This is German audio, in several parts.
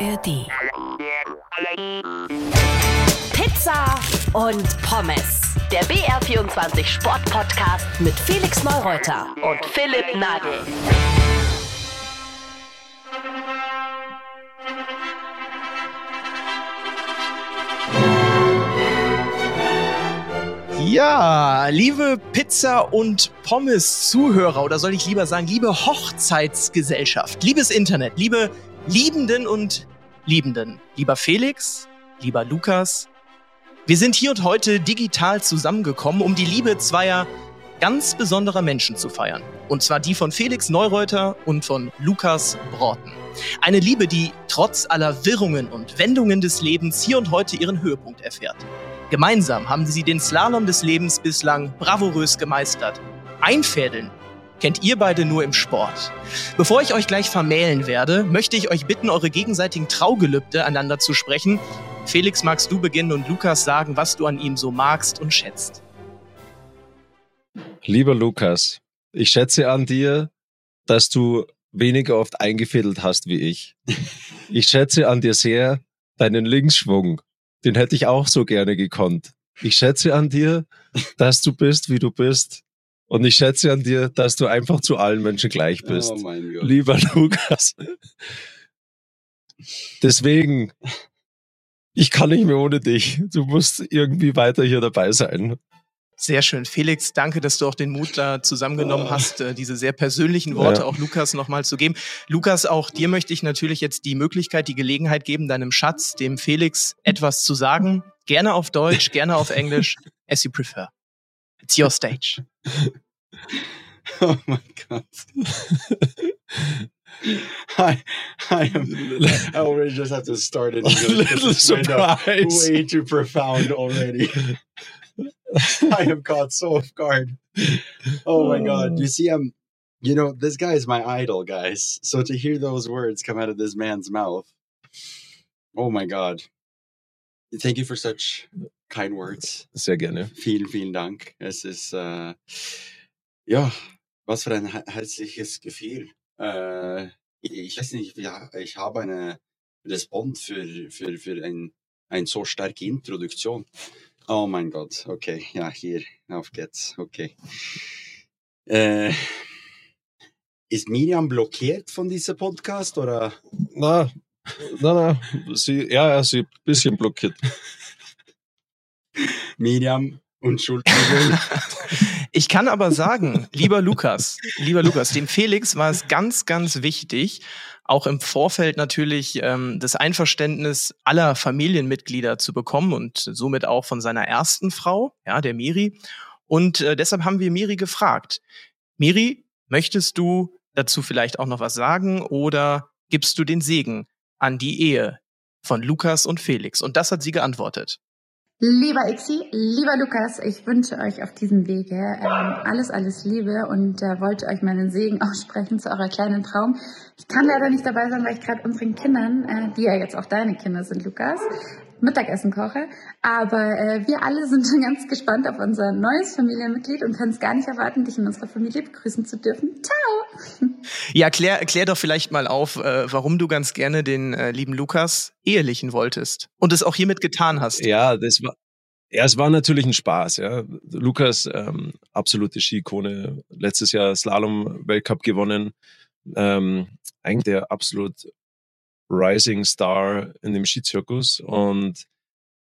ARD. Pizza und Pommes. Der BR24 Sport-Podcast mit Felix Neureuter und Philipp Nagel. Ja, liebe Pizza- und Pommes-Zuhörer, oder soll ich lieber sagen, liebe Hochzeitsgesellschaft, liebes Internet, liebe Liebenden und Liebenden, lieber Felix, lieber Lukas, wir sind hier und heute digital zusammengekommen, um die Liebe zweier ganz besonderer Menschen zu feiern. Und zwar die von Felix Neureuter und von Lukas Broughton. Eine Liebe, die trotz aller Wirrungen und Wendungen des Lebens hier und heute ihren Höhepunkt erfährt. Gemeinsam haben sie den Slalom des Lebens bislang bravourös gemeistert. Einfädeln kennt ihr beide nur im Sport. Bevor ich euch gleich vermählen werde, möchte ich euch bitten, eure gegenseitigen Traugelübde einander zu sprechen. Felix, magst du beginnen und Lukas sagen, was du an ihm so magst und schätzt? Lieber Lukas, ich schätze an dir, dass du weniger oft eingefädelt hast wie ich. Ich schätze an dir sehr deinen Linksschwung. Den hätte ich auch so gerne gekonnt. Ich schätze an dir, dass du bist, wie du bist. Und ich schätze an dir, dass du einfach zu allen Menschen gleich bist. Oh mein Gott. Lieber Lukas. Deswegen, ich kann nicht mehr ohne dich. Du musst irgendwie weiter hier dabei sein. Sehr schön. Felix, danke, dass du auch den Mut da zusammengenommen Oh. hast, äh, diese sehr persönlichen Worte Ja. auch Lukas nochmal zu geben. Lukas, auch dir möchte ich natürlich jetzt die Möglichkeit, die Gelegenheit geben, deinem Schatz, dem Felix, etwas zu sagen. Gerne auf Deutsch, gerne auf Englisch, as you prefer. It's your stage. Oh my god. I, I am. I already just have to start. 'cause Little way, surprise. way too profound already. I am caught so off guard. Oh my God. You see, I'm. You know, this guy is my idol, guys. So to hear those words come out of this man's mouth, oh my God. Thank you for such kind words. Sehr gerne. Vielen, vielen Dank. Es ist, äh, ja, was für ein he- herzliches Gefühl. Äh, ich weiß nicht, ich habe eine Respons für, für, für ein, ein so starke Introduktion. Oh mein Gott, okay, ja, hier, auf geht's, okay. Äh, ist Miriam blockiert von diesem Podcast oder? Na, na, na, sie, ja, ja, sie ein bisschen blockiert. Miriam, Entschuldigung. Ich kann aber sagen, lieber Lukas, lieber Lukas, dem Felix war es ganz, ganz wichtig, auch im Vorfeld natürlich ähm, das Einverständnis aller Familienmitglieder zu bekommen und somit auch von seiner ersten Frau, ja, der Miri. Und äh, deshalb haben wir Miri gefragt. Miri, möchtest du dazu vielleicht auch noch was sagen oder gibst du den Segen an die Ehe von Lukas und Felix? Und das hat sie geantwortet. Lieber Ixi, lieber Lukas, ich wünsche euch auf diesem Wege ähm, alles, alles Liebe und äh, wollte euch meinen Segen aussprechen zu eurer kleinen Traum. Ich kann leider nicht dabei sein, weil ich gerade unseren Kindern, äh, die ja jetzt auch deine Kinder sind, Lukas, Mittagessen koche. Aber äh, wir alle sind schon ganz gespannt auf unser neues Familienmitglied und können es gar nicht erwarten, dich in unserer Familie begrüßen zu dürfen. Ciao! Ja, klär, klär doch vielleicht mal auf, äh, warum du ganz gerne den äh, lieben Lukas ehelichen wolltest und es auch hiermit getan hast. Ja, das war, ja, es war natürlich ein Spaß, ja. Lukas, ähm, absolute Skikone, letztes Jahr Slalom-Weltcup gewonnen, ähm, eigentlich der absolut Rising Star in dem Skizirkus und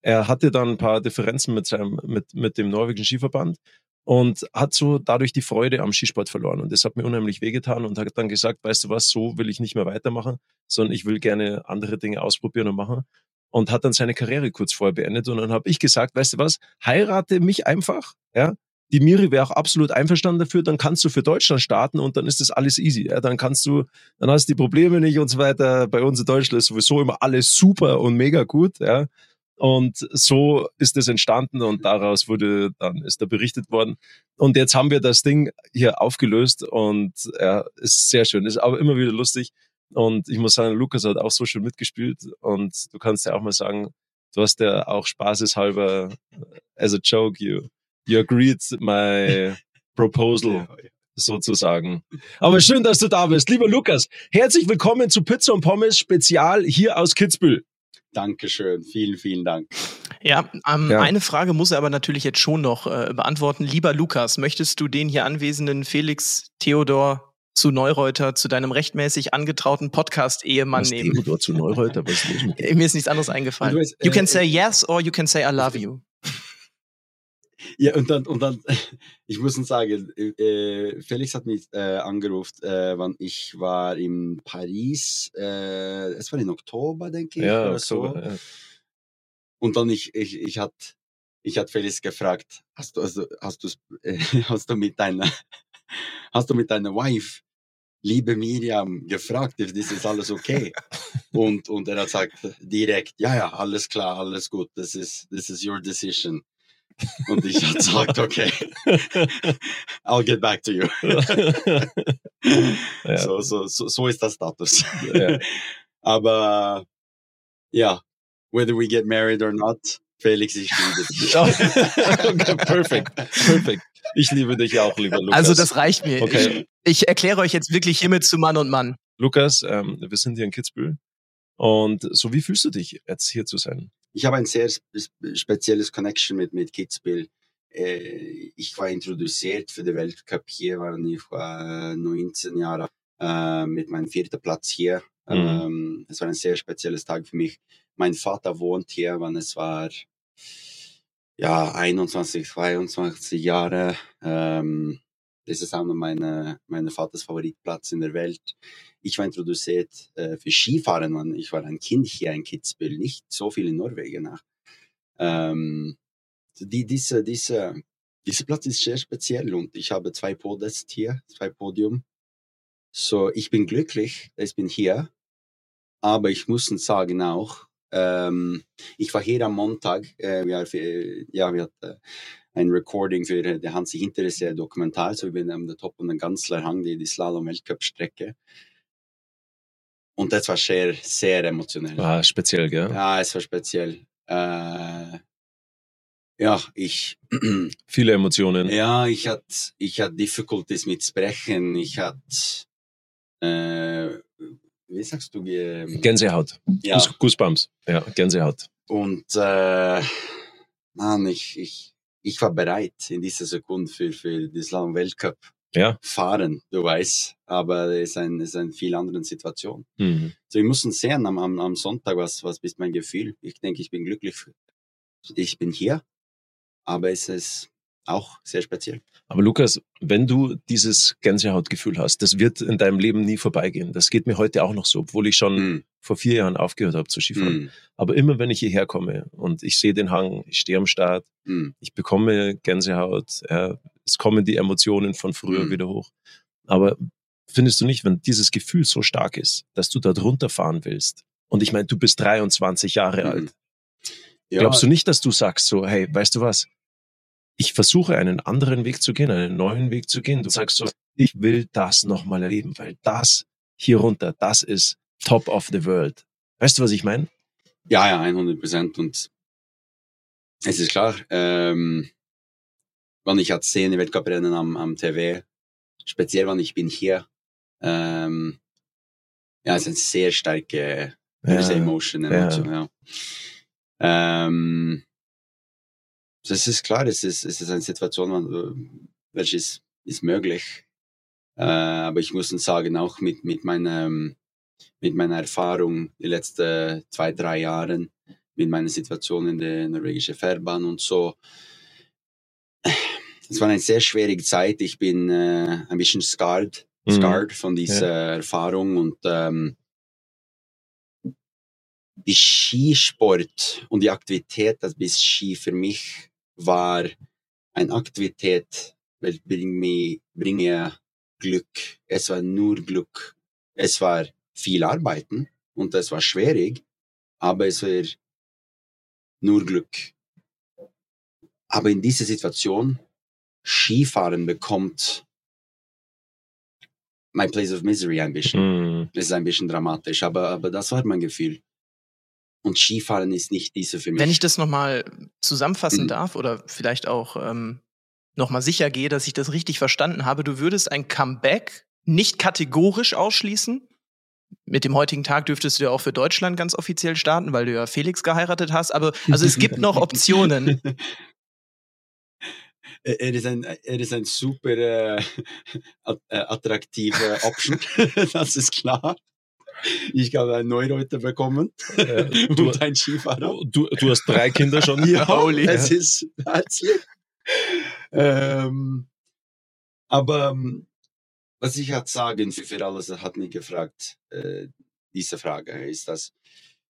er hatte dann ein paar Differenzen mit seinem, mit, mit dem norwegischen Skiverband und hat so dadurch die Freude am Skisport verloren. Und das hat mir unheimlich wehgetan und hat dann gesagt, weißt du was, so will ich nicht mehr weitermachen, sondern ich will gerne andere Dinge ausprobieren und machen. Und hat dann seine Karriere kurz vorher beendet. Und dann habe ich gesagt, weißt du was, heirate mich einfach, ja. Die Miri wäre auch absolut einverstanden dafür, dann kannst du für Deutschland starten und dann ist das alles easy. Ja? Dann kannst du, dann hast du die Probleme nicht und so weiter. Bei uns in Deutschland ist sowieso immer alles super und mega gut, ja. Und so ist es entstanden und daraus wurde dann ist da berichtet worden. Und jetzt haben wir das Ding hier aufgelöst und ja, ist sehr schön. Ist aber immer wieder lustig. Und ich muss sagen, Lukas hat auch so schön mitgespielt. Und du kannst ja auch mal sagen, du hast ja auch spaßeshalber, as a joke, you, you agreed my proposal. sozusagen. Aber schön, dass du da bist. Lieber Lukas, herzlich willkommen zu Pizza und Pommes Spezial hier aus Kitzbühel. Dankeschön, vielen, vielen Dank. Ja, ähm, Ja. eine Frage muss er aber natürlich jetzt schon noch äh, beantworten. Lieber Lukas, möchtest du den hier anwesenden Felix Theodor zu Neureuter, zu deinem rechtmäßig angetrauten Podcast-Ehemann nehmen? Theodor zu Neureuter, was ist? Äh, Mir ist nichts anderes eingefallen. Du weißt, You äh, can say yes or you can say I love you. Ja, und dann, und dann, ich muss sagen, äh, Felix hat mich äh, angerufen, äh, wann ich war in Paris, äh, es war in Oktober, denke ich, Ja, oder Oktober, so. ja. Und dann ich, ich, ich hat, ich hat Felix gefragt, hast du, also, hast du, äh, hast du mit deiner, hast du mit deiner Wife, liebe Miriam, gefragt, ist das alles okay? und, und er hat gesagt direkt, ja, ja, alles klar, alles gut, das ist, this is your decision. Und ich hat gesagt, okay, I'll get back to you. Ja. So, so, so, so ist das Status. Ja. Aber ja, whether we get married or not, Felix, ich liebe dich. okay, perfekt, perfekt. Ich liebe dich auch, lieber Lukas. Also das reicht mir. Okay. Ich, ich erkläre euch jetzt wirklich hiermit zu Mann und Mann. Lukas, ähm, wir sind hier in Kitzbühel. Und so, wie fühlst du dich, jetzt hier zu sein? Ich habe ein sehr spe- spezielles Connection mit, mit Kitzbühel. Äh, ich war introduziert für den Weltcup hier, waren ich war 19 Jahre äh, mit meinem vierten Platz hier. Mhm. Ähm, es war ein sehr spezielles Tag für mich. Mein Vater wohnt hier, wann es war ja 21, 22 Jahre. Ähm, das ist auch noch meine, meine Vaters Favoritplatz in der Welt. Ich war introduziert äh, für Skifahren. Man. Ich war ein Kind hier in Kitzbühel, nicht so viel in Norwegen. Nach. Ähm, die, diese, diese, dieser Platz ist sehr speziell und ich habe zwei Podest hier, zwei Podium. So, ich bin glücklich, ich bin hier. Aber ich muss sagen auch, ähm, ich war hier am Montag, äh, wir, für, ja, wir hatten ein Recording für äh, der Hansi Hinterseer Dokumentar, so bin am der Top und den Ganzler Hang, die, die Slalom-Weltcup-Strecke. Und das war sehr, sehr emotionell. Ah, speziell, gell? Ja, es war speziell. Äh, ja, ich, Viele Emotionen. ja, ich hatte, ich hatte Difficulties mit Sprechen. Ich hatte, äh, wie sagst du, ge- Gänsehaut. ja, Goose- Goosebumps. Ja, Gänsehaut. und, äh, Mann, ich, ich, ich war bereit in dieser Sekunde für, für das Slalom Weltcup Ja. fahren, du weißt, aber es ist ein, es ist eine viel andere Situation. Mhm. So, wir müssen sehen am, am, am Sonntag, was, was ist mein Gefühl. Ich denke, ich bin glücklich. Ich bin hier, aber es ist auch sehr speziell. Aber Lukas, wenn du dieses Gänsehautgefühl hast, das wird in deinem Leben nie vorbeigehen. Das geht mir heute auch noch so, obwohl ich schon Mm, vor vier Jahren aufgehört habe zu Skifahren. mm, Aber immer wenn ich hierher komme und ich sehe den Hang, ich stehe am Start, mm. ich bekomme Gänsehaut, ja, es kommen die Emotionen von früher wieder hoch. Aber findest du nicht, wenn dieses Gefühl so stark ist, dass du da drunter fahren willst? Und ich meine, du bist 23 Jahre alt. Ja, Glaubst du nicht, dass du sagst so, hey, weißt du was? Ich versuche einen anderen Weg zu gehen, einen neuen Weg zu gehen. Du sagst so, ich will das nochmal erleben, weil das hier runter, das ist top of the world. Weißt du, was ich meine? Ja, ja, 100 Prozent. Und es ist klar, ähm, wenn ich jetzt sehe, Weltcuprennen am, am TV, speziell wenn ich bin hier, ähm, ja, es eine sehr starke gewisse Emotion, Emotion, ja. Ähm, das ist klar, es ist, es ist eine Situation, man- welche ist, ist möglich. Äh, aber ich muss sagen, auch mit, mit meiner, mit meiner Erfahrung die letzten zwei, drei Jahren, mit meiner Situation in der norwegischen Fährbahn und so, es war eine sehr schwierige Zeit. Ich bin äh, ein bisschen scarred, Mhm. scarred von dieser Erfahrung und ähm, die Skisport und die Aktivität, das bis Ski für mich war eine Aktivität, weil bringt mir, bringt mir Glück. Es war nur Glück. Es war viel Arbeiten und es war schwierig, aber es war nur Glück. Aber in dieser Situation, Skifahren bekommt my place of misery ein bisschen. Mhm. Das ist ein bisschen dramatisch, aber, aber das war mein Gefühl. Und Skifahren ist nicht diese für mich. Wenn ich das nochmal zusammenfassen Mhm. darf oder vielleicht auch ähm, nochmal sicher gehe, dass ich das richtig verstanden habe, du würdest ein Comeback nicht kategorisch ausschließen. Mit dem heutigen Tag dürftest du ja auch für Deutschland ganz offiziell starten, weil du ja Felix geheiratet hast. Aber also es gibt noch Optionen. er ist ein, er ist ein super äh, äh attraktiver Option, das ist klar. Ich habe einen Neureuter bekommen äh, du, und ein Skifahrer. Du, du hast drei Kinder schon. ja, Holy. es ist herzlich. Ähm, aber ähm, was ich halt sagen für, für alles, hat mich gefragt, äh, diese Frage, ist das.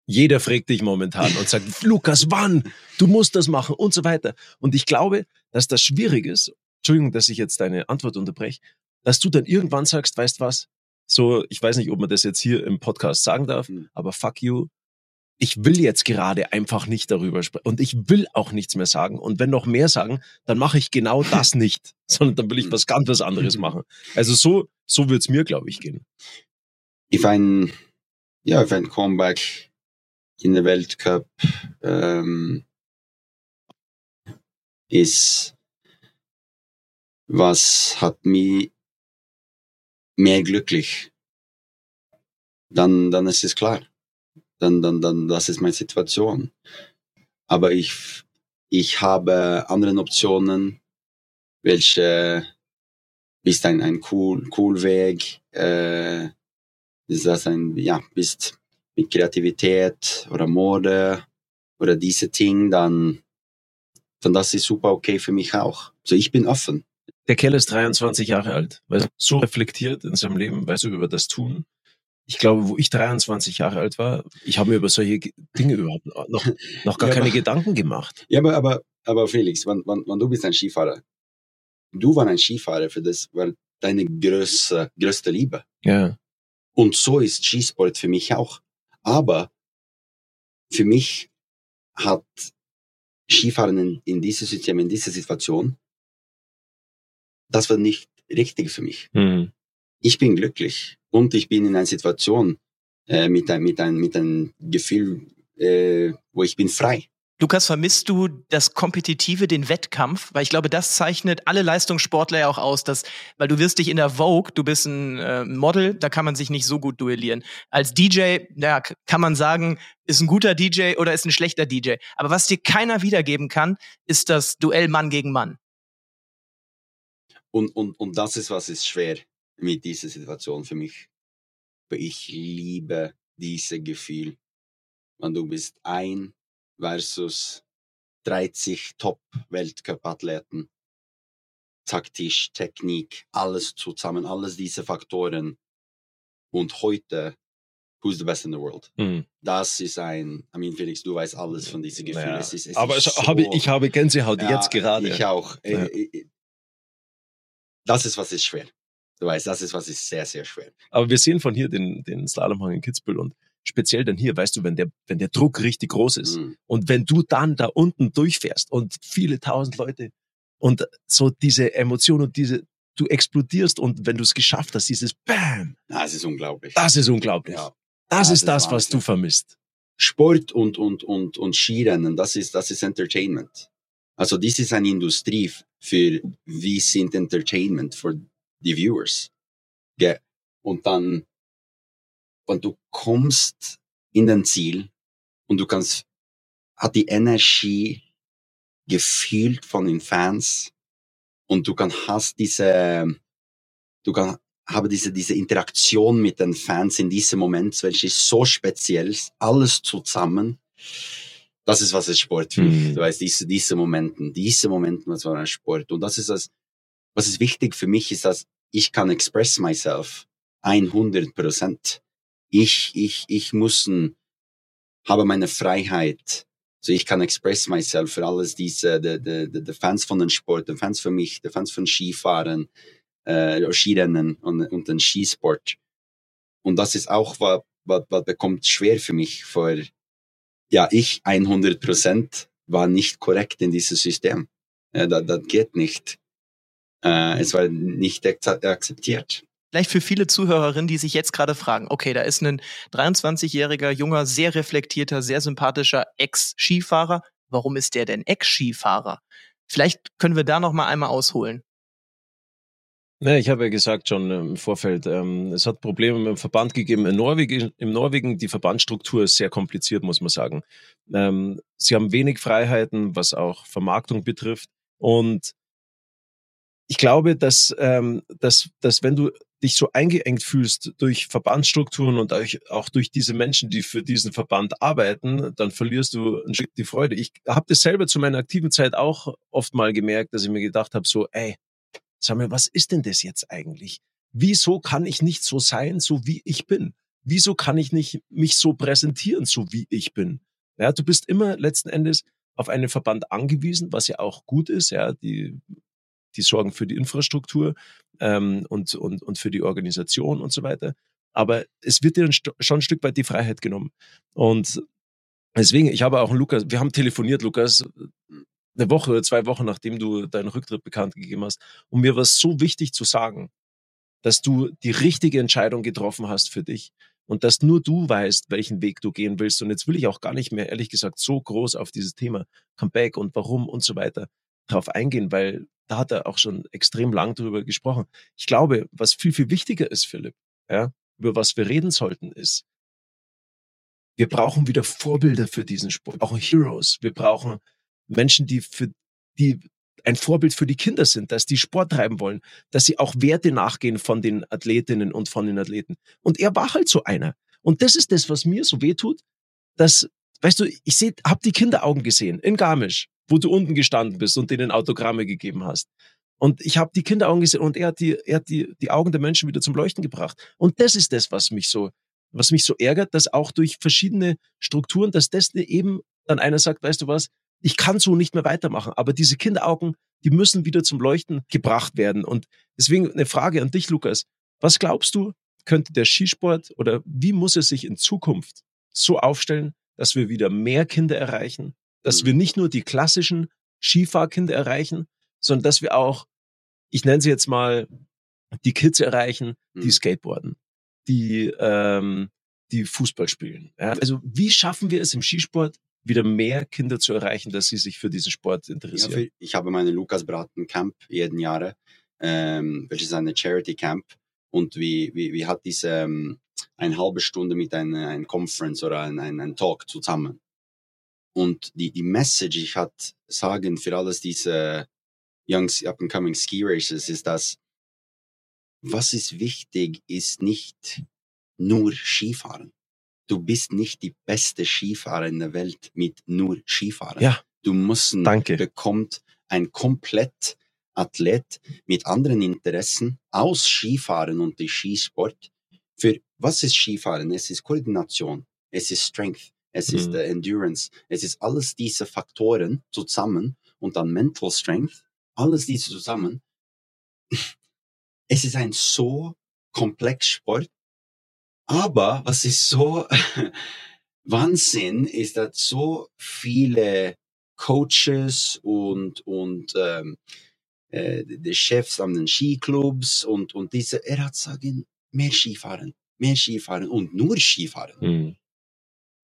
Jeder fragt dich momentan und sagt, Lukas, wann? Du musst das machen und so weiter. Und ich glaube, dass das schwierig ist, Entschuldigung, dass ich jetzt deine Antwort unterbreche, dass du dann irgendwann sagst, weißt was, so, ich weiß nicht, ob man das jetzt hier im Podcast sagen darf, mhm. aber fuck you, ich will jetzt gerade einfach nicht darüber sprechen und ich will auch nichts mehr sagen. Und wenn noch mehr sagen, dann mache ich genau das nicht, sondern dann will ich hm. was ganz was anderes machen. Also so, so wird's mir, glaube ich, gehen. If ein, ja, if ein Comeback in der Weltcup ähm, ist, was hat mich mehr glücklich, dann, dann ist es klar dann, dann, dann, das ist meine Situation. Aber ich, ich habe andere Optionen, welche ist ein, ein cool, cool Weg, äh, ist das ein, ja, bist mit Kreativität oder Mode oder diese Dinge, dann, dann das ist super okay für mich auch. So, ich bin offen. Der Kerl ist 23 Jahre alt, weil so reflektiert in seinem Leben, weißt du, über das Tun, ich glaube, wo ich 23 Jahre alt war, ich habe mir über solche Dinge überhaupt noch, noch gar ja, keine aber, Gedanken gemacht. Ja, aber, aber, aber Felix, wenn, wenn, wenn du bist ein Skifahrer, du warst ein Skifahrer, für das war deine größte, größte Liebe. Ja. Und so ist Skisport für mich auch. Aber für mich hat Skifahren in, in diesem System, in dieser Situation, das war nicht richtig für mich. Mhm ich bin glücklich und ich bin in einer Situation äh, mit, ein, mit, ein, mit einem Gefühl, äh, wo ich bin frei. Lukas, vermisst du das Kompetitive, den Wettkampf? Weil ich glaube, das zeichnet alle Leistungssportler ja auch aus, dass, weil du wirst dich in der Vogue, du bist ein äh, Model, da kann man sich nicht so gut duellieren. Als DJ, ja, kann man sagen, ist ein guter DJ oder ist ein schlechter DJ. Aber was dir keiner wiedergeben kann, ist das Duell Mann gegen Mann. Und, und, und das ist, was ist schwer mit dieser Situation für mich. Ich liebe dieses Gefühl, wenn du bist ein versus 30 Top-Weltcup-Athleten. Taktisch, Technik, alles zusammen, alles diese Faktoren. Und heute, who's the best in the world? Mhm. Das ist ein, I mean, Felix, du weißt alles von diesem Gefühl. Naja. Es ist, es Aber so, habe, ich habe Gänsehaut ja, jetzt gerade. Ich auch. Ja. Das ist, was ist schwer. Du weißt, das ist was ist sehr, sehr schwer. Aber wir sehen von hier den, den Slalomhang in Kitzbühel und speziell dann hier, weißt du, wenn der, wenn der Druck richtig groß ist mhm. und wenn du dann da unten durchfährst und viele tausend Leute und so diese Emotion und diese, du explodierst und wenn du es geschafft hast, dieses Bam. Das ist unglaublich. Das ist unglaublich. Ja. Das, das, ist das, Wahnsinn. was du vermisst. Sport und, und, und, und Skirennen, das ist, das ist Entertainment. Also, dies ist eine Industrie für, wie sind Entertainment für die Viewers. Gell? Und dann, wenn du kommst in den Ziel und du kannst, hat die Energie gefühlt von den Fans und du kannst hast diese, du kannst habe diese, diese Interaktion mit den Fans in diesem Moment, welche ist so speziell, alles zusammen. Das ist, was es Sport für mich. Mhm. Du weißt, diese, diese Momenten, diese Momenten, was war ein Sport. Und das ist das, was ist wichtig für mich, ist, dass ich kann express myself 100 Prozent. Ich, ich, ich muss, habe meine Freiheit. So ich kann express myself für alles diese, die, die, die Fans von den Sport, die Fans für mich, die Fans von Skifahren, äh, Skirennen und, und den Skisport. Und das ist auch, was, was, was bekommt schwer für mich, vor, ja, ich 100 Prozent war nicht korrekt in diesem System. Ja, das, das geht nicht äh, es war nicht akzeptiert. Vielleicht für viele Zuhörerinnen, die sich jetzt gerade fragen, okay, da ist ein 23-jähriger, junger, sehr reflektierter, sehr sympathischer Ex-Skifahrer. Warum ist der denn Ex-Skifahrer? Vielleicht können wir da noch mal einmal ausholen. Ja, ich habe ja gesagt schon im Vorfeld, ähm, es hat Probleme mit dem Verband gegeben. In Norwegen, Im Norwegen, die Verbandsstruktur ist sehr kompliziert, muss man sagen. Ähm, sie haben wenig Freiheiten, was auch Vermarktung betrifft. Und ich glaube, dass, ähm, dass, dass wenn du dich so eingeengt fühlst durch Verbandsstrukturen und auch durch diese Menschen, die für diesen Verband arbeiten, dann verlierst du ein Stück die Freude. Ich habe das selber zu meiner aktiven Zeit auch oft mal gemerkt, dass ich mir gedacht habe, so, ey, Sag mal, was ist denn das jetzt eigentlich? Wieso kann ich nicht so sein, so wie ich bin? Wieso kann ich nicht mich so präsentieren, so wie ich bin? Ja, du bist immer letzten Endes auf einen Verband angewiesen, was ja auch gut ist. Ja, die, die sorgen für die Infrastruktur ähm, und, und, und für die Organisation und so weiter. Aber es wird dir schon ein Stück weit die Freiheit genommen. Und deswegen, ich habe auch Lukas, wir haben telefoniert, Lukas, eine Woche oder zwei Wochen, nachdem du deinen Rücktritt bekannt gegeben hast. Und mir war es so wichtig zu sagen, dass du die richtige Entscheidung getroffen hast für dich und dass nur du weißt, welchen Weg du gehen willst. Und jetzt will ich auch gar nicht mehr, ehrlich gesagt, so groß auf dieses Thema Comeback und warum und so weiter drauf eingehen, weil da hat er auch schon extrem lang drüber gesprochen. Ich glaube, was viel, viel wichtiger ist, Philipp, ja, über was wir reden sollten, ist, wir brauchen wieder Vorbilder für diesen Sport, auch Heroes. Wir brauchen Menschen, die für die ein Vorbild für die Kinder sind, dass die Sport treiben wollen, dass sie auch Werte nachgehen von den Athletinnen und von den Athleten. Und er war halt so einer. Und das ist das, was mir so weh tut, dass, weißt du, ich seh, hab die Kinderaugen gesehen in Garmisch, wo du unten gestanden bist und denen Autogramme gegeben hast. Und ich habe die Kinderaugen gesehen und er hat die, er hat die, die Augen der Menschen wieder zum Leuchten gebracht. Und das ist das, was mich so, was mich so ärgert, dass auch durch verschiedene Strukturen, dass das eben dann einer sagt, weißt du was, ich kann so nicht mehr weitermachen. Aber diese Kinderaugen, die müssen wieder zum Leuchten gebracht werden. Und deswegen eine Frage an dich, Lukas. Was glaubst du, könnte der Skisport oder wie muss er sich in Zukunft so aufstellen, dass wir wieder mehr Kinder erreichen, dass mhm. wir nicht nur die klassischen Skifahrkinder erreichen, sondern dass wir auch, ich nenne sie jetzt mal, die Kids erreichen, die mhm. Skateboarden, die, ähm, die Fußball spielen. Ja? Also wie schaffen wir es im Skisport, wieder mehr Kinder zu erreichen, dass sie sich für diesen Sport interessieren? Ja, ich habe meine Lukas Braten Camp jeden Jahr, ähm, welches eine Charity Camp und wie, wie, wie hat diese ähm, eine halbe Stunde mit einer ein Conference oder ein, ein, ein Talk zusammen. Und die, die Message, ich hat sagen für alles diese Young Up and Coming Ski Races, ist, dass was ist wichtig, ist nicht nur Skifahren du bist nicht die beste Skifahrer in der Welt mit nur Skifahren. Ja. Du musst, Danke. bekommt ein komplett Athlet mit anderen Interessen aus Skifahren und dem Skisport. Für was ist Skifahren? Es ist Koordination, es ist Strength, es mhm. ist Endurance, es ist alles diese Faktoren zusammen und dann Mental Strength, alles diese zusammen. Es ist ein so komplex Sport, aber was ist so Wahnsinn ist, dass so viele Coaches und, und ähm, äh, die Chefs an den Skiclubs und, und diese, er hat sagen, mehr Skifahren, mehr Skifahren und nur Skifahren. Mhm.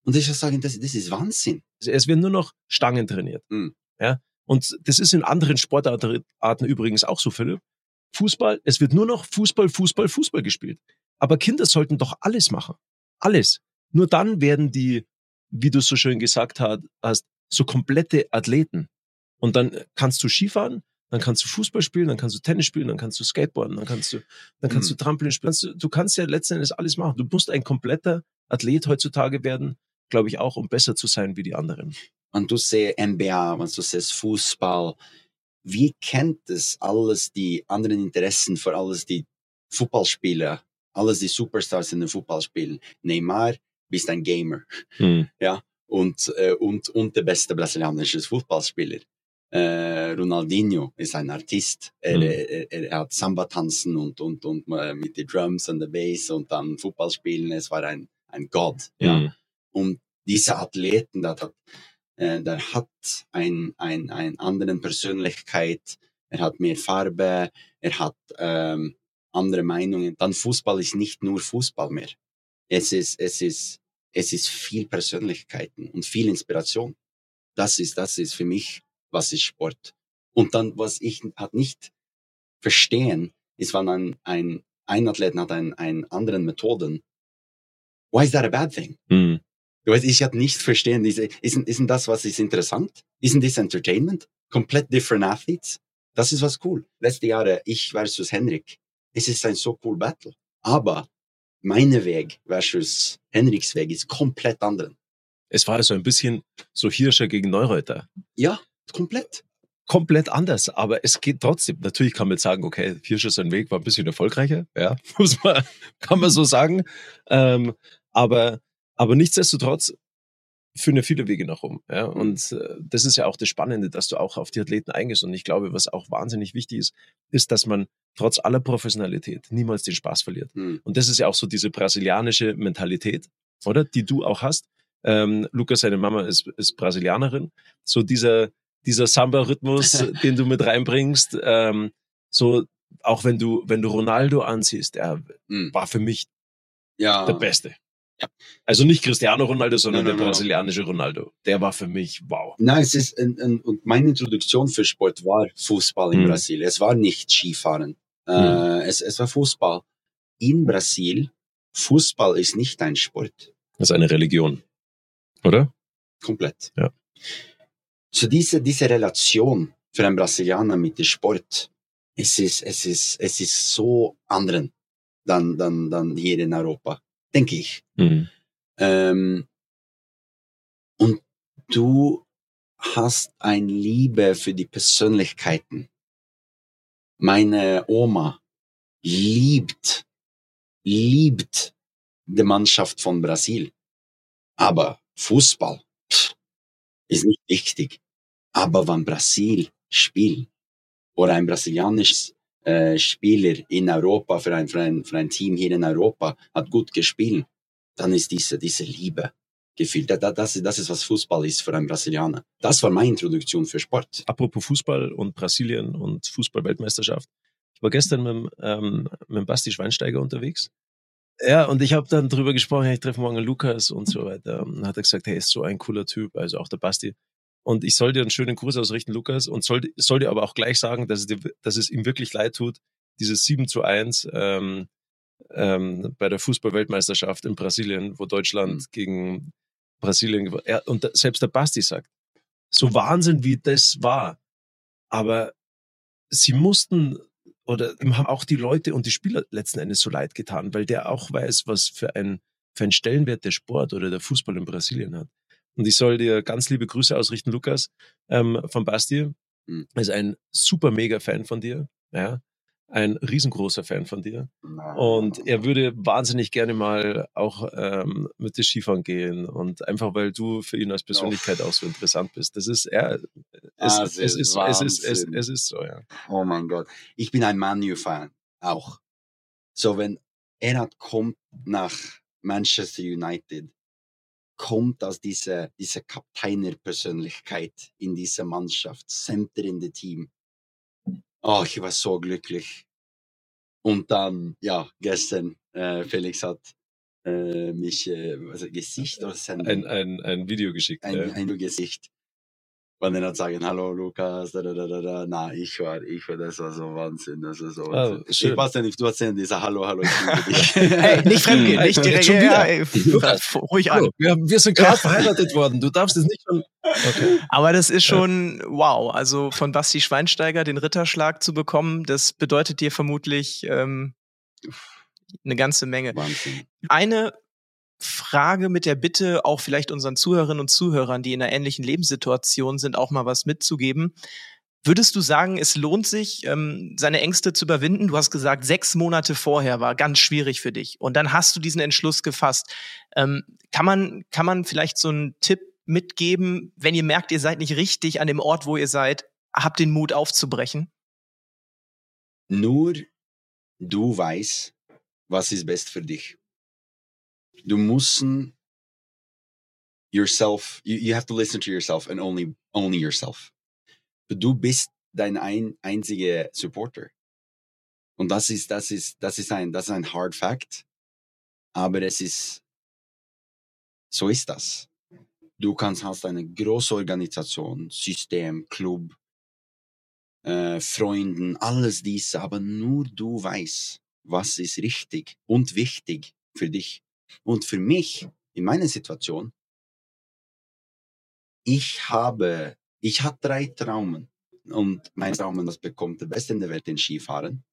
Und ich würde sagen, das, das ist Wahnsinn. Es werden nur noch Stangen trainiert. Mhm. Ja? Und das ist in anderen Sportarten übrigens auch so, Philipp. Fußball, es wird nur noch Fußball, Fußball, Fußball gespielt. Aber Kinder sollten doch alles machen. Alles. Nur dann werden die, wie du so schön gesagt hast, so komplette Athleten. Und dann kannst du Skifahren, dann kannst du Fußball spielen, dann kannst du Tennis spielen, dann kannst du Skateboarden, dann kannst du, dann kannst mhm. du Trampolin spielen. Du kannst ja letzten Endes alles machen. Du musst ein kompletter Athlet heutzutage werden, glaube ich auch, um besser zu sein wie die anderen. Und du siehst NBA, wenn du siehst Fußball, wie kennt es alles die anderen Interessen, vor allem die Fußballspieler alles die Superstars in den Fußball spielen. Neymar bist ein Gamer. Hm. Ja, und, äh, und, und der beste brasilianische Fußballspieler. Äh, Ronaldinho ist ein Artist. Er, hm. er, er, hat Samba tanzen und, und, und äh, mit den Drums und der Bass und dann Fußball spielen. Es war ein, ein Gott. Ja. Hm. Und diese Athleten, der hat, äh, der hat ein, ein, ein anderen Persönlichkeit. Er hat mehr Farbe. Er hat, ähm, andere Meinungen, dann Fußball ist nicht nur Fußball mehr. Es ist, es ist, es ist viel Persönlichkeiten und viel Inspiration. Das ist, das ist für mich, was ist Sport. Und dann, was ich hat nicht verstehen, ist, wenn ein, ein, ein Athleten hat einen, einen anderen Methoden. Why is that a bad thing? Mhm. Du weißt, ich hatte nicht verstehen, diese, ist, ist das, was ist interessant? Isn't this entertainment? Komplett different athletes? Das ist was cool. Letzte Jahre, ich versus Henrik. Es ist ein so cool Battle. Aber meine Weg versus Henriks Weg ist komplett anderen. Es war so ein bisschen so Hirscher gegen Neureuter. Ja, komplett. Komplett anders, aber es geht trotzdem. Natürlich kann man jetzt sagen, okay, Hirscher sein Weg war ein bisschen erfolgreicher, ja, muss man, kann man so sagen. Ähm, aber, aber nichtsdestotrotz führen ja viele Wege nach rum. Ja? Und äh, das ist ja auch das Spannende, dass du auch auf die Athleten eingehst. Und ich glaube, was auch wahnsinnig wichtig ist, ist, dass man trotz aller Professionalität niemals den Spaß verliert. Hm. Und das ist ja auch so diese brasilianische Mentalität, oder? Die du auch hast. Ähm, Lukas, seine Mama ist, ist Brasilianerin. So dieser, dieser Samba-Rhythmus, den du mit reinbringst, ähm, so auch wenn du, wenn du Ronaldo ansiehst, er Hm. war für mich Ja. der Beste. Ja. Also nicht Cristiano Ronaldo, sondern Nein, nein, der nein. brasilianische Ronaldo. Der war für mich wow. Nein, es ist, ein, ein, und meine Introduktion für Sport war Fußball in Hm. Brasilien. Es war nicht Skifahren. Hm. Äh, es, es war Fußball. In Brasil, Fußball ist nicht ein Sport. Das ist eine Religion. Oder? Komplett. Ja. So diese, diese Relation für einen Brasilianer mit dem Sport, es ist, es ist, es ist so anderen dann, dann, dann hier in Europa, denke ich. Mhm. Ähm, und du hast ein Liebe für die Persönlichkeiten. Meine Oma liebt, liebt die Mannschaft von Brasil. Aber Fußball pff, ist nicht wichtig. Aber wenn Brasil spielt oder ein brasilianisches äh, Spieler in Europa für ein, für, ein, für ein Team hier in Europa hat gut gespielt, dann ist diese, diese Liebe gefühlt. Da- da- Das, das ist, was Fußball ist für einen Brasilianer. Das war meine Introduktion für Sport. Apropos Fußball und Brasilien und Fußball-Weltmeisterschaft. Ich war gestern mit, ähm, mit Basti Schweinsteiger unterwegs. Ja, und ich habe dann drüber gesprochen, ich treffe morgen Lukas und so weiter. Und dann hat er gesagt, hey, ist so ein cooler Typ, also auch der Basti. Und ich soll dir einen schönen Gruß ausrichten, Lukas, und soll, soll dir aber auch gleich sagen, dass es, dir, dass es ihm wirklich leid tut, dieses 7 zu 1 ähm, ähm, bei der Fußball-Weltmeisterschaft in Brasilien, wo Deutschland Mhm. gegen Brasilien ja, Und da- selbst der Basti sagt, so Wahnsinn, wie das war. Aber sie mussten, oder ihm haben auch die Leute und die Spieler letzten Endes so leid getan, weil der auch weiß, was für ein, für ein Stellenwert der Sport oder der Fußball in Brasilien hat. Und ich soll dir ganz liebe Grüße ausrichten, Lukas, ähm, von Basti. Mhm. Er ist ein super mega Fan von dir, ja. Ein riesengroßer Fan von dir. Und er würde wahnsinnig gerne mal auch ähm, mit dir Skifahren gehen und einfach weil du für ihn als Persönlichkeit auch so interessant bist. Das ist er. Es, Ah, es, ist, es, ist, es, es ist so, ja. Oh mein Gott. Ich bin ein Manu-Fan auch. So, wenn er kommt nach Manchester United, kommt als diese, diese Kapteinerpersönlichkeit in diese Mannschaft, Center in the Team. Oh, ich war so glücklich. Und dann, ja, gestern, äh, Felix hat äh, mich, äh, also Gesicht oder Sendung? Ein, ein, ein Video geschickt. ein, ja. ein Gesicht. Und dann hat sagen, hallo Lukas, da, da, da, da, da. Na, ich war, ich war, das war so Wahnsinn, das war so Ah, Wahnsinn. schön. ich weiß ja nicht, du hast ja dieser Hallo, hallo, ich liebe dich. Ey, nicht fremdgehen, Ey, nicht direkt. schon wieder. Ja, ey, Lukas. ruhig an. Wir, wir sind gerade verheiratet worden. Du darfst es nicht schon. Okay. Aber das ist schon wow. Also von Basti Schweinsteiger den Ritterschlag zu bekommen, das bedeutet dir vermutlich ähm, eine ganze Menge. Wahnsinn. Eine Frage mit der Bitte, auch vielleicht unseren Zuhörerinnen und Zuhörern, die in einer ähnlichen Lebenssituation sind, auch mal was mitzugeben. Würdest du sagen, es lohnt sich, ähm, seine Ängste zu überwinden? Du hast gesagt, sechs Monate vorher war ganz schwierig für dich. Und dann hast du diesen Entschluss gefasst. Ähm, kann, man, kann man vielleicht so einen Tipp mitgeben, wenn ihr merkt, ihr seid nicht richtig an dem Ort, wo ihr seid, habt den Mut aufzubrechen? Nur du weißt, was ist best für dich. Du musst yourself, you, you have to listen to yourself and only, only yourself. Du bist dein ein, einziger Supporter. Und das ist, das ist, das ist ein, das ist ein hard fact. Aber es ist, so ist das. Du kannst hast eine große Organisation, System, Club, äh, Freunden, alles diese, aber nur du weißt, was ist richtig und wichtig für dich. Und für mich, in meiner Situation, ich habe, ich hatte drei Traumen. Und mein Traum, das bekommt der Beste in der Welt in Skifahren.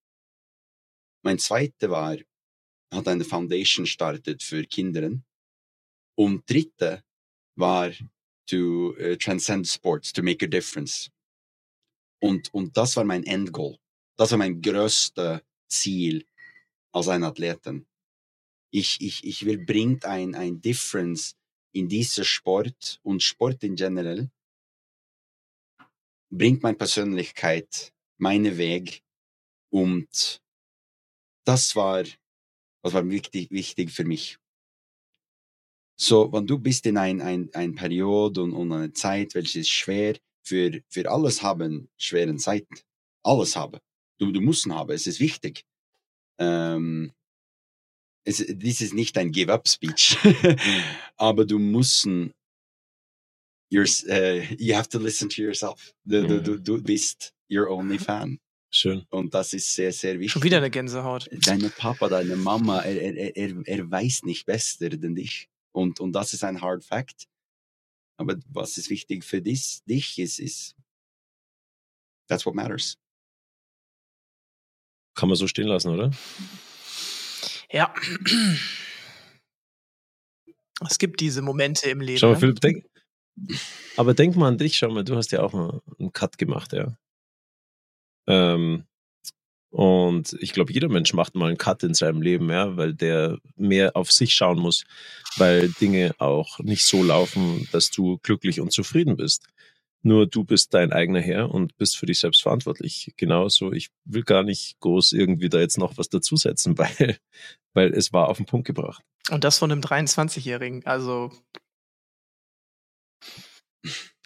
Mein zweiter war, hat eine Foundation startet für Kinder. Und dritte war to uh, transcend sports, to make a difference. Und, und das war mein Endgoal. Das war mein größtes Ziel als ein Athleten. Ich, ich, ich will bringt ein, ein Difference in dieser Sport und Sport in generell bringt meine Persönlichkeit, meine Weg und das war, was war wichtig, wichtig für mich. So, wenn du bist in ein, ein, ein Periode und, und eine Zeit, welche ist schwer, für, für alles haben schweren Zeiten. Alles haben. Du, du musst haben, es ist wichtig. Ähm, es, dies ist nicht ein Give-up-Speech, aber du musst, uh, you have to listen to yourself. Du, du, du, du bist your only fan. Schön. Und das ist sehr, sehr wichtig. Schon wieder eine Gänsehaut. Deine Papa, deine Mama, er, er, er, er weiß nicht besser denn dich. Und, und das ist ein Hard Fact. Aber was ist wichtig für dich, dich ist, ist, that's what matters. Kann man so stehen lassen, oder? Ja. Es gibt diese Momente im Leben. Schau mal, ne? Philipp, denk, aber denk mal an dich, schau mal, du hast ja auch mal einen Cut gemacht, ja. Ähm, und ich glaube, jeder Mensch macht mal einen Cut in seinem Leben, ja, weil der mehr auf sich schauen muss, weil Dinge auch nicht so laufen, dass du glücklich und zufrieden bist. Nur du bist dein eigener Herr und bist für dich selbst verantwortlich. Genauso, ich will gar nicht groß irgendwie da jetzt noch was dazusetzen, weil, weil es war auf den Punkt gebracht. Und das von einem 23-Jährigen. Also,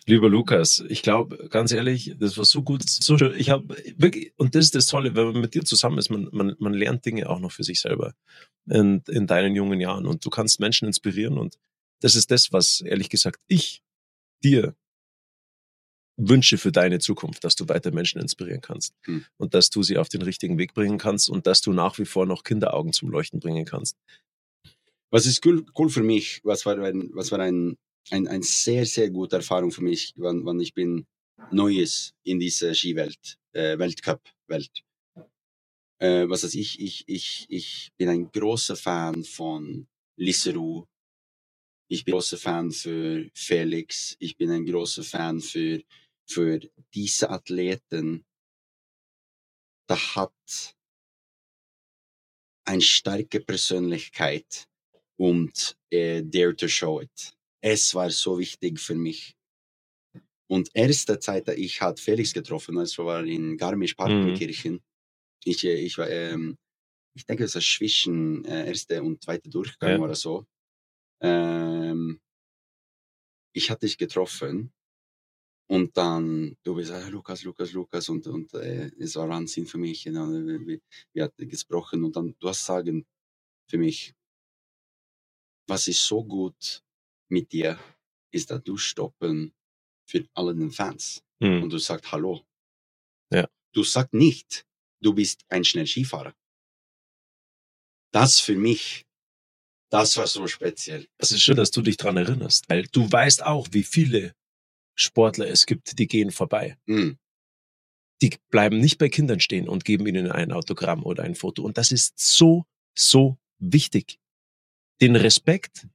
Lieber Lukas, ich glaube, ganz ehrlich, das war so gut, so schön. Ich habe wirklich, und das ist das Tolle, wenn man mit dir zusammen ist, man, man, man lernt Dinge auch noch für sich selber in, in deinen jungen Jahren und du kannst Menschen inspirieren und das ist das, was ehrlich gesagt ich dir wünsche für deine Zukunft, dass du weiter Menschen inspirieren kannst Hm. und dass du sie auf den richtigen Weg bringen kannst und dass du nach wie vor noch Kinderaugen zum Leuchten bringen kannst. Was ist cool, cool für mich, was war, ein, was war ein, ein, ein sehr, sehr gute Erfahrung für mich, wann, wann ich bin Neues in dieser Skiwelt, äh, Weltcup-Welt. Äh, was heißt, ich, ich, ich, ich bin ein großer Fan von Lisserou. Ich bin ein großer Fan für Felix. Ich bin ein großer Fan für, für diese Athleten. Da hat eine starke Persönlichkeit und äh, dare to show it. Es war so wichtig für mich. Und erste Zeit, da ich hat Felix getroffen, also war in Garmisch-Partenkirchen. Ich, äh, ich war, ähm, ich denke, es war zwischen äh, erste und zweite Durchgang Ja. oder so. Ähm, ich hatte dich getroffen und dann du bist ah, Lukas, Lukas, Lukas und und äh, es war Wahnsinn für mich. You know, wir, wir, wir hatten gesprochen und dann du hast sagen für mich, was ist so gut mit dir, ist, dass du stoppen für alle den Fans Hm. und du sagst Hallo. Ja. Du sagst nicht, du bist ein schnell Skifahrer. Das für mich, das war so speziell. Es ist schön, dass du dich dran erinnerst, weil du weißt auch, wie viele Sportler es gibt, die gehen vorbei. Mm, Die bleiben nicht bei Kindern stehen und geben ihnen ein Autogramm oder ein Foto. Und das ist so, so wichtig. Den Respekt.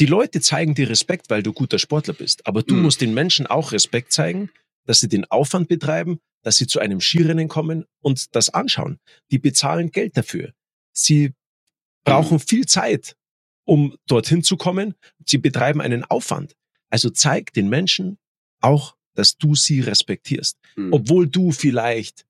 Die Leute zeigen dir Respekt, weil du guter Sportler bist. Aber du Mhm. musst den Menschen auch Respekt zeigen, dass sie den Aufwand betreiben, dass sie zu einem Skirennen kommen und das anschauen. Die bezahlen Geld dafür. Sie brauchen viel Zeit, um dorthin zu kommen. Sie betreiben einen Aufwand. Also zeig den Menschen auch, dass du sie respektierst. mm. Obwohl du vielleicht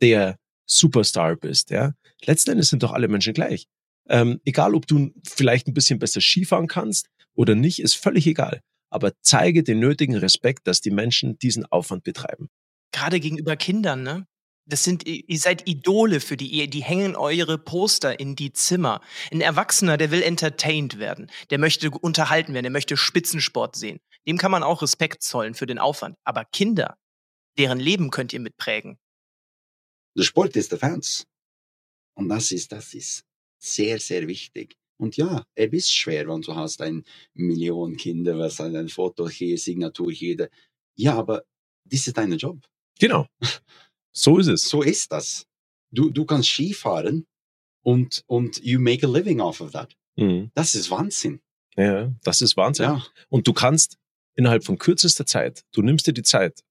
der Superstar bist, ja. Letzten Endes sind doch alle Menschen gleich. Ähm, egal, ob du vielleicht ein bisschen besser Skifahren kannst oder nicht, ist völlig egal. Aber zeige den nötigen Respekt, dass die Menschen diesen Aufwand betreiben. gerade gegenüber Kindern, ne? Das sind, ihr seid Idole für die, ihr, die hängen eure Poster in die Zimmer. Ein Erwachsener, der will entertained werden. Der möchte unterhalten werden, der möchte Spitzensport sehen. Dem kann man auch Respekt zollen für den Aufwand. Aber Kinder, deren Leben könnt ihr mitprägen. Der Sport ist der Fans. Und das ist, das ist sehr, sehr wichtig. Und ja, es ist schwer, wenn du hast ein Million Kinder, was ein Foto hier, Signatur hier. Ja, aber das ist dein Job. Genau. So ist es. So ist das. Du, du kannst Skifahren und, und you make a living off of that. Mhm. Das ist Wahnsinn. Ja, das ist Wahnsinn. Ja. Und du kannst innerhalb von kürzester Zeit, du nimmst dir die Zeit,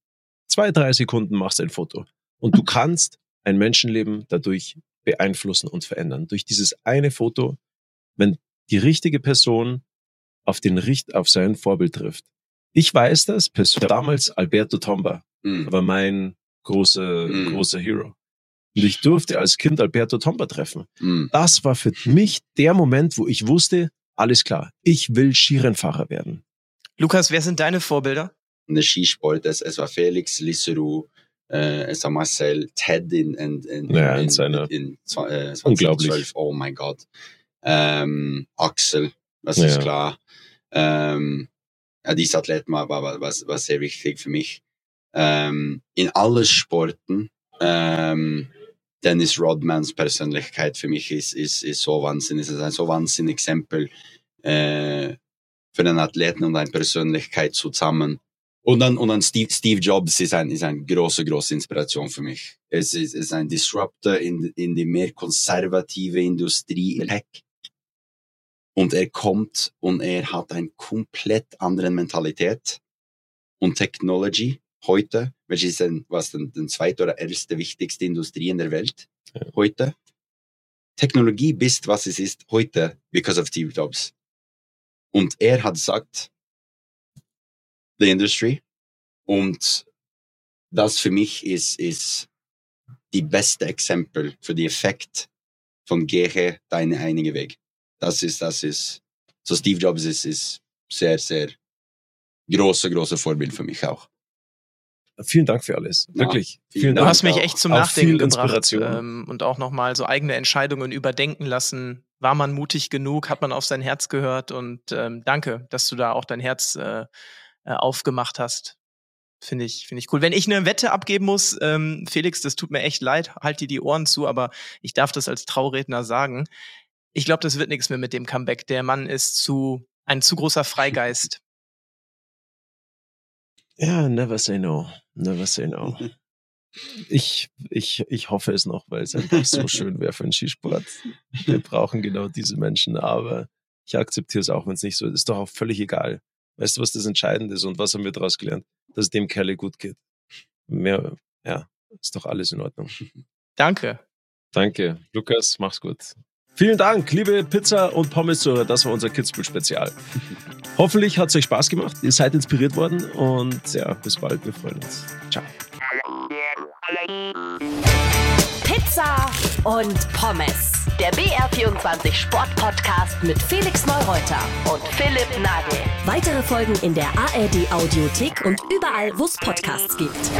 zwei, drei Sekunden machst ein Foto und du kannst ein Menschenleben dadurch beeinflussen und verändern. Durch dieses eine Foto, wenn die richtige Person auf den Richt, auf sein Vorbild trifft. Ich weiß das, persönlich, damals Alberto Tomba Mhm. war mein großer, Mhm. großer Hero. Und ich durfte als Kind Alberto Tomba treffen. Mhm. Das war für mich der Moment, wo ich wusste, alles klar, ich will Skirennfahrer werden. Lukas, wer sind deine Vorbilder? In der Skisport, es, es war Felix, Lisseru, äh, es war Marcel, Ted in, in, in, Ja, in in, seiner- in, zwa- äh, Unglaublich. 2012. Oh mein Gott. Ähm, Axel, das ist Ja. klar. Ähm, ja, diese Athleten war, war, war, war sehr wichtig für mich. Ähm, in allen Sporten, ähm, Dennis Rodmans Persönlichkeit für mich ist, ist, ist so wahnsinnig, ist ein so wahnsinnig Exempel äh, für einen Athleten und eine Persönlichkeit zusammen. Und dann, und dann Steve, Steve Jobs ist ein, ist eine große, große Inspiration für mich. Es ist, ist ein Disruptor in, in die mehr konservative Industrie. Und er kommt und er hat eine komplett andere Mentalität und Technology heute, welches ist ein, was denn, den zweite oder erste wichtigste Industrie in der Welt Ja. heute. Technologie bist, was es ist heute, because of Steve Jobs. Und er hat gesagt, the industry. Und das für mich ist, ist die beste Exempel für die Effekt von gehe deine einige Weg. Das ist, das ist, so Steve Jobs ist, ist sehr, sehr große, große Vorbild für mich auch. Vielen Dank für alles. Ja, Wirklich. vielen Vielen Du Dank. hast mich auch- echt zum auch Nachdenken gebracht ähm, und auch nochmal so eigene Entscheidungen überdenken lassen. War man mutig genug? Hat man auf sein Herz gehört? Und ähm, danke, dass du da auch dein Herz äh, äh, aufgemacht hast. Finde ich, finde ich cool. Wenn ich eine Wette abgeben muss, ähm, Felix, das tut mir echt leid, halt dir die Ohren zu, aber ich darf das als Trauredner sagen. Ich glaube, das wird nichts mehr mit dem Comeback. Der Mann ist zu ein zu großer Freigeist. Ja, never say no. Never say no. Ich, ich, ich hoffe es noch, weil es einfach so schön wäre für den Skisport. Wir brauchen genau diese Menschen, aber ich akzeptiere es auch, wenn es nicht so ist. Ist doch auch völlig egal. Weißt du, was das Entscheidende ist und was haben wir daraus gelernt? Dass es dem Kerle gut geht. Mehr, ja, ist doch alles in Ordnung. Danke. Danke, Lukas, mach's gut. Vielen Dank, liebe Pizza- und Pommes-Zuhörer. Das war unser Kitzbühel-Spezial. Hoffentlich hat es euch Spaß gemacht. Ihr seid inspiriert worden und ja, bis bald. Wir freuen uns. Ciao. Pizza und Pommes. Der BR24 Sportpodcast mit Felix Neureuter und Philipp Nagel. Weitere Folgen in der ARD Audiothek und überall, wo es Podcasts gibt.